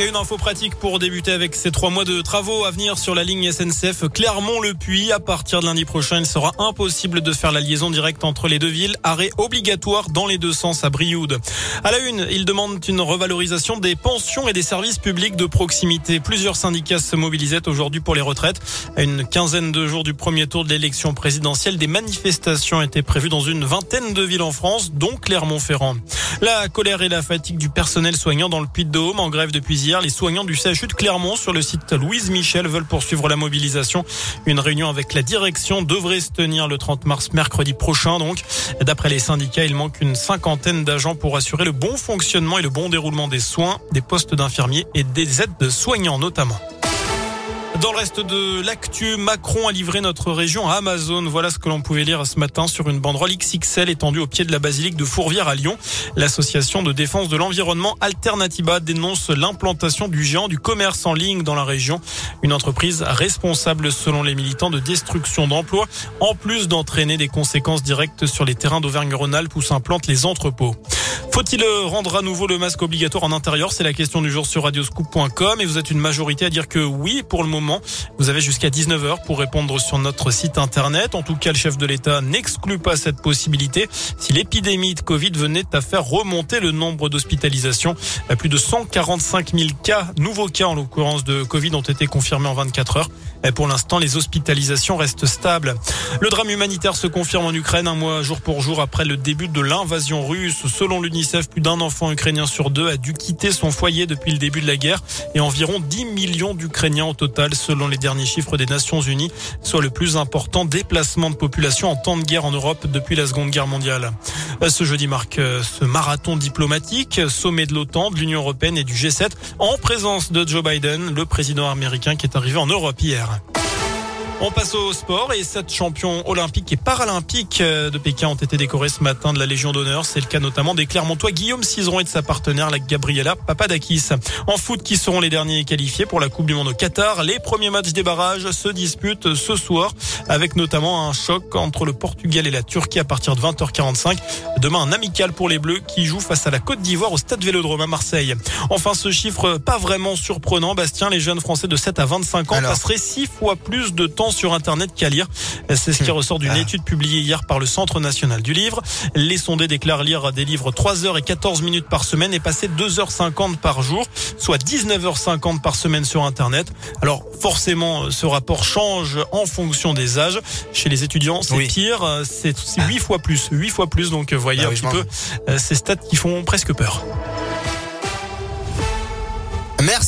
Et une info pratique pour débuter avec ces trois mois de travaux à venir sur la ligne SNCF Clermont-le-Puy. À partir de lundi prochain, il sera impossible de faire la liaison directe entre les deux villes. Arrêt obligatoire dans les deux sens à Brioude. À la une, ils demandent une revalorisation des pensions et des services publics de proximité. Plusieurs syndicats se mobilisaient aujourd'hui pour les retraites. À une quinzaine de jours du premier tour de l'élection présidentielle, des manifestations étaient prévues dans une vingtaine de villes en France, dont Clermont-Ferrand. La colère et la fatigue du personnel soignant dans le Puy-de-Dôme en grève depuis hier. Les soignants du CHU de Clermont sur le site Louise Michel veulent poursuivre la mobilisation. Une réunion avec la direction devrait se tenir le 30 mars mercredi prochain. Donc, d'après les syndicats, il manque une cinquantaine d'agents pour assurer le bon fonctionnement et le bon déroulement des soins, des postes d'infirmiers et des aides de soignants notamment. Dans le reste de l'actu, Macron a livré notre région à Amazon. Voilà ce que l'on pouvait lire ce matin sur une banderole XXL étendue au pied de la basilique de Fourvière à Lyon. L'association de défense de l'environnement Alternativa dénonce l'implantation du géant du commerce en ligne dans la région. Une entreprise responsable selon les militants de destruction d'emplois, en plus d'entraîner des conséquences directes sur les terrains d'Auvergne-Rhône-Alpes où s'implantent les entrepôts. Faut-il rendre à nouveau le masque obligatoire en intérieur? C'est la question du jour sur radioscoop.com et vous êtes une majorité à dire que oui pour le moment. Vous avez jusqu'à 19h pour répondre sur notre site internet. En tout cas, le chef de l'État n'exclut pas cette possibilité si l'épidémie de Covid venait à faire remonter le nombre d'hospitalisations. Plus de 145 000 cas, nouveaux cas en l'occurrence de Covid ont été confirmés en 24 heures. Pour l'instant, les hospitalisations restent stables. Le drame humanitaire se confirme en Ukraine un mois jour pour jour après le début de l'invasion russe. Selon plus d'un enfant ukrainien sur deux a dû quitter son foyer depuis le début de la guerre et environ 10 millions d'Ukrainiens au total selon les derniers chiffres des Nations Unies, soit le plus important déplacement de population en temps de guerre en Europe depuis la Seconde Guerre mondiale. Ce jeudi marque euh, ce marathon diplomatique, sommet de l'OTAN, de l'Union européenne et du G7 en présence de Joe Biden, le président américain qui est arrivé en Europe hier. On passe au sport et sept champions olympiques et paralympiques euh, de Pékin ont été décorés ce matin de la Légion d'honneur. C'est le cas notamment des Clermontois Guillaume Cizeron et de sa partenaire la Gabriela Papadakis. En foot, qui seront les derniers qualifiés pour la Coupe du Monde au Qatar? Les premiers matchs des barrages se disputent ce soir avec notamment un choc entre le Portugal et la Turquie à partir de 20h45. Demain, un amical pour les Bleus qui jouent face à la Côte d'Ivoire au Stade Vélodrome à Marseille. Enfin, ce chiffre pas vraiment surprenant. Bastien, les jeunes Français de 7 à 25 ans passeraient six fois plus de temps sur Internet qu'à lire. C'est ce qui hmm. ressort d'une ah. étude publiée hier par le Centre national du livre. Les sondés déclarent lire des livres 3 heures et 14 minutes par semaine et passer 2h50 par jour, soit 19h50 par semaine sur Internet. Alors forcément, ce rapport change en fonction des âges. Chez les étudiants, c'est pire, c'est 8 fois plus, 8 fois plus. Donc voyez bah un petit peu euh, ces stats qui font presque peur. Merci.